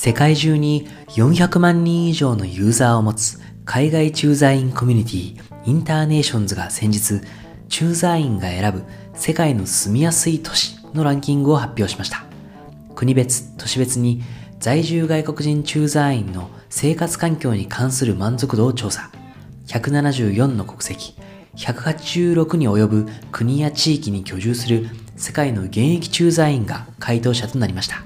世界中に400万人以上のユーザーを持つ海外駐在員コミュニティインターネーションズが先日駐在員が選ぶ世界の住みやすい都市のランキングを発表しました。国別都市別に在住外国人駐在員の生活環境に関する満足度を調査。174の国籍186に及ぶ国や地域に居住する世界の現役駐在員が回答者となりました。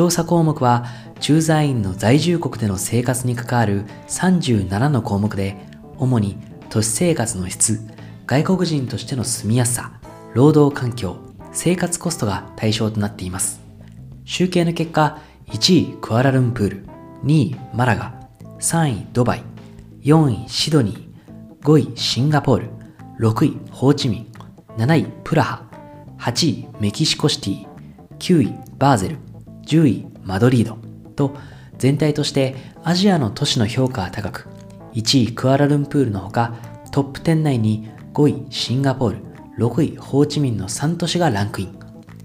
調査項目は駐在員の在住国での生活に関わる37の項目で主に都市生活の質外国人としての住みやすさ労働環境生活コストが対象となっています。集計の結果1位クアラルンプール2位マラガ3位ドバイ4位シドニー5位シンガポール6位ホーチミン7位プラハ8位メキシコシティ9位バーゼル。10位マドリードと全体としてアジアの都市の評価が高く1位クアラルンプールのほかトップ10内に5位シンガポール6位ホーチミンの3都市がランクイン。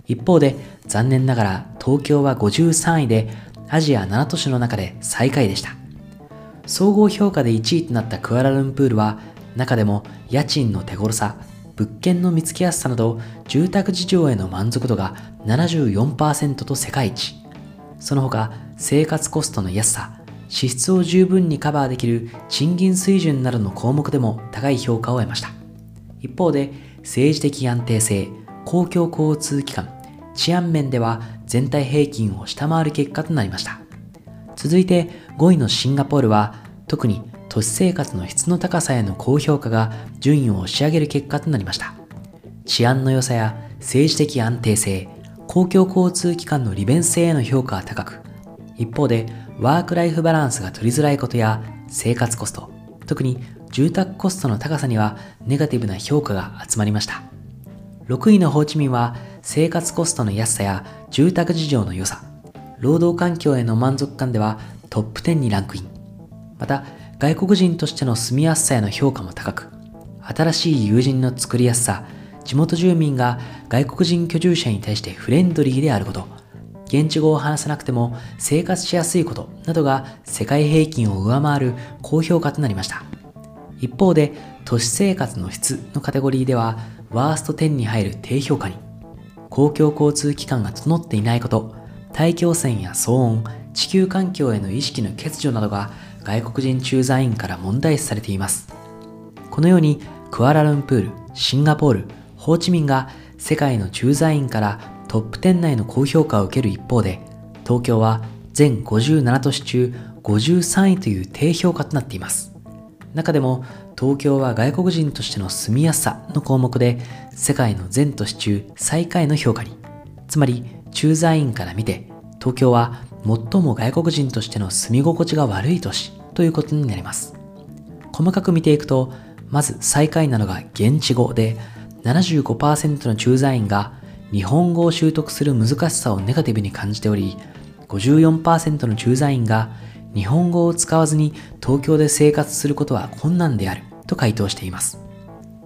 一方で残念ながら東京は53位でアジア7都市の中で最下位でした。総合評価で1位となったクアラルンプールは中でも家賃の手頃さ物件の見つけやすさなど住宅事情への満足度が74%と世界一。その他生活コストの安さ支出を十分にカバーできる賃金水準などの項目でも高い評価を得ました。一方で政治的安定性公共交通機関治安面では全体平均を下回る結果となりました。続いて5位のシンガポールは特に都市生活の質の高さへの高評価が順位を押し上げる結果となりました。治安の良さや政治的安定性公共交通機関の利便性への評価は高く一方でワークライフバランスが取りづらいことや生活コスト特に住宅コストの高さにはネガティブな評価が集まりました。6位のホーチミンは生活コストの安さや住宅事情の良さ労働環境への満足感ではトップ10にランクイン。また外国人としての住みやすさへの評価も高く新しい友人の作りやすさ地元住民が外国人居住者に対してフレンドリーであること現地語を話さなくても生活しやすいことなどが世界平均を上回る高評価となりました。一方で都市生活の質のカテゴリーではワースト10に入る低評価に公共交通機関が整っていないこと大気汚染や騒音地球環境への意識の欠如などが外国人駐在員から問題視されています。このようにクアラルンプールシンガポールホーチミンが世界の駐在員からトップ10内の高評価を受ける一方で東京は全57都市中53位という低評価となっています。中でも東京は外国人としての住みやすさの項目で世界の全都市中最下位の評価に。つまり駐在員から見て東京は最も外国人としての住み心地が悪い都市ということになります。細かく見ていくとまず最下位なのが現地語で75%の駐在員が日本語を習得する難しさをネガティブに感じており54%の駐在員が日本語を使わずに東京で生活することは困難であると回答しています。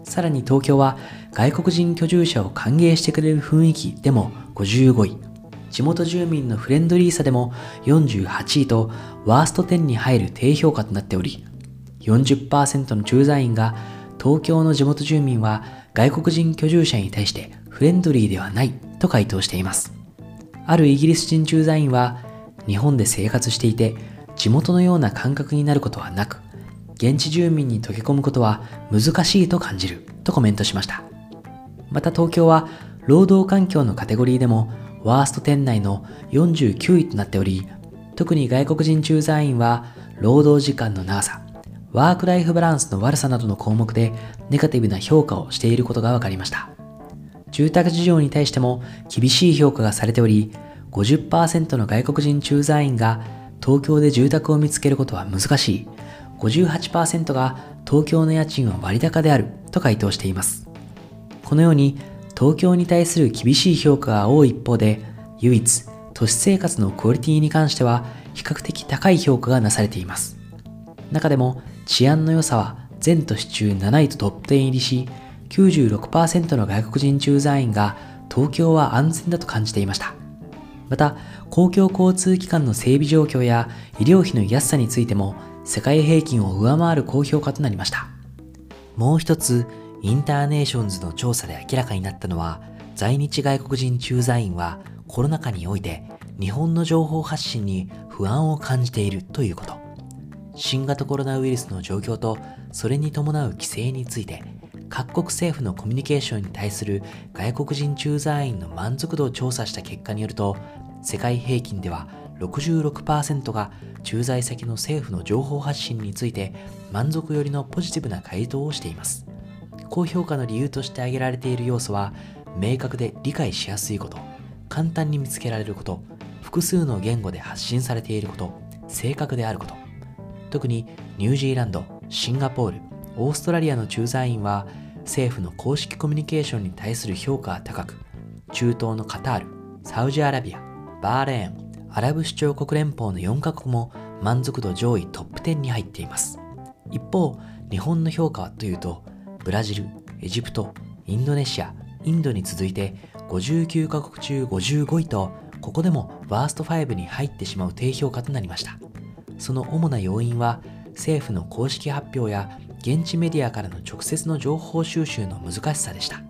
さらに東京は外国人居住者を歓迎してくれる雰囲気でも55位。地元住民のフレンドリーさでも48位とワースト10に入る低評価となっており40%の駐在員が東京の地元住民は外国人居住者に対してフレンドリーではないと回答しています。あるイギリス人駐在員は日本で生活していて地元のような感覚になることはなく現地住民に溶け込むことは難しいと感じるとコメントしました。また東京は労働環境のカテゴリーでもワースト10内の49位となっており特に外国人駐在員は労働時間の長さワークライフバランスの悪さなどの項目でネガティブな評価をしていることが分かりました。住宅事情に対しても厳しい評価がされており50%の外国人駐在員が東京で住宅を見つけることは難しい。58%が東京の家賃は割高であると回答しています。このように東京に対する厳しい評価が多い一方で唯一都市生活のクオリティに関しては比較的高い評価がなされています中でも治安の良さは全都市中7位とトップ10入りし96%の外国人駐在員が東京は安全だと感じていましたまた、公共交通機関の整備状況や医療費の安さについても世界平均を上回る高評価となりました。もう一つ、インターネーションズの調査で明らかになったのは、在日外国人駐在員はコロナ禍において日本の情報発信に不安を感じているということ。新型コロナウイルスの状況とそれに伴う規制について各国政府のコミュニケーションに対する外国人駐在員の満足度を調査した結果によると世界平均では66%が駐在先の政府の情報発信について満足よりのポジティブな回答をしています高評価の理由として挙げられている要素は明確で理解しやすいこと簡単に見つけられること複数の言語で発信されていること正確であること。特にニュージーランドシンガポールオーストラリアの駐在員は政府の公式コミュニケーションに対する評価は高く中東のカタールサウジアラビアバーレーンアラブ首長国連邦の4カ国も満足度上位トップ10に入っています。一方日本の評価はというとブラジルエジプトインドネシアインドに続いて59カ国中55位とここでもワースト5に入ってしまう低評価となりました。その主な要因は政府の公式発表や現地メディアからの直接の情報収集の難しさでした。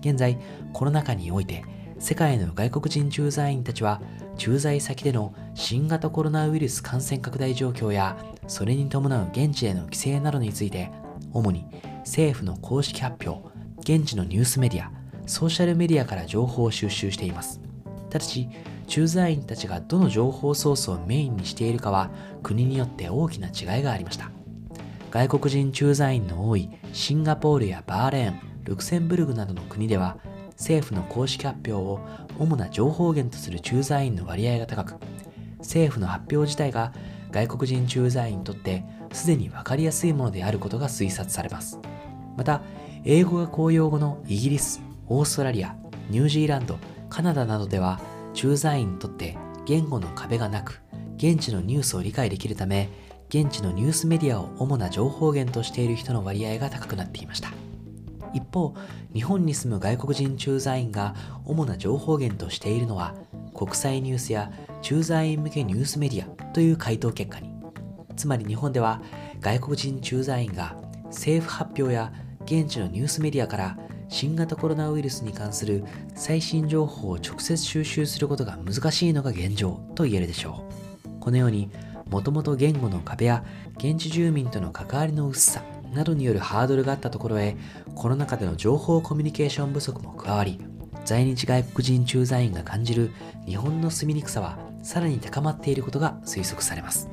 現在コロナ禍において世界の外国人駐在員たちは駐在先での新型コロナウイルス感染拡大状況やそれに伴う現地への規制などについて主に政府の公式発表現地のニュースメディアソーシャルメディアから情報を収集しています。ただし駐在員たちがどの情報ソースをメインにしているかは国によって大きな違いがありました。外国人駐在員の多いシンガポールやバーレーンルクセンブルグなどの国では政府の公式発表を主な情報源とする駐在員の割合が高く政府の発表自体が外国人駐在員にとってすでに分かりやすいものであることが推察されます。また英語が公用語のイギリスオーストラリアニュージーランドカナダなどでは駐在員にとって言語の壁がなく現地のニュースを理解できるため現地のニュースメディアを主な情報源としている人の割合が高くなっていました。一方日本に住む外国人駐在員が主な情報源としているのは国際ニュースや駐在員向けニュースメディアという回答結果につまり日本では外国人駐在員が政府発表や現地のニュースメディアから新型コロナウイルスに関する最新情報を直接収集することが難しいのが現状と言えるでしょう。このようにもともと言語の壁や現地住民との関わりの薄さなどによるハードルがあったところへコロナ禍での情報コミュニケーション不足も加わり在日外国人駐在員が感じる日本の住みにくさはさらに高まっていることが推測されます。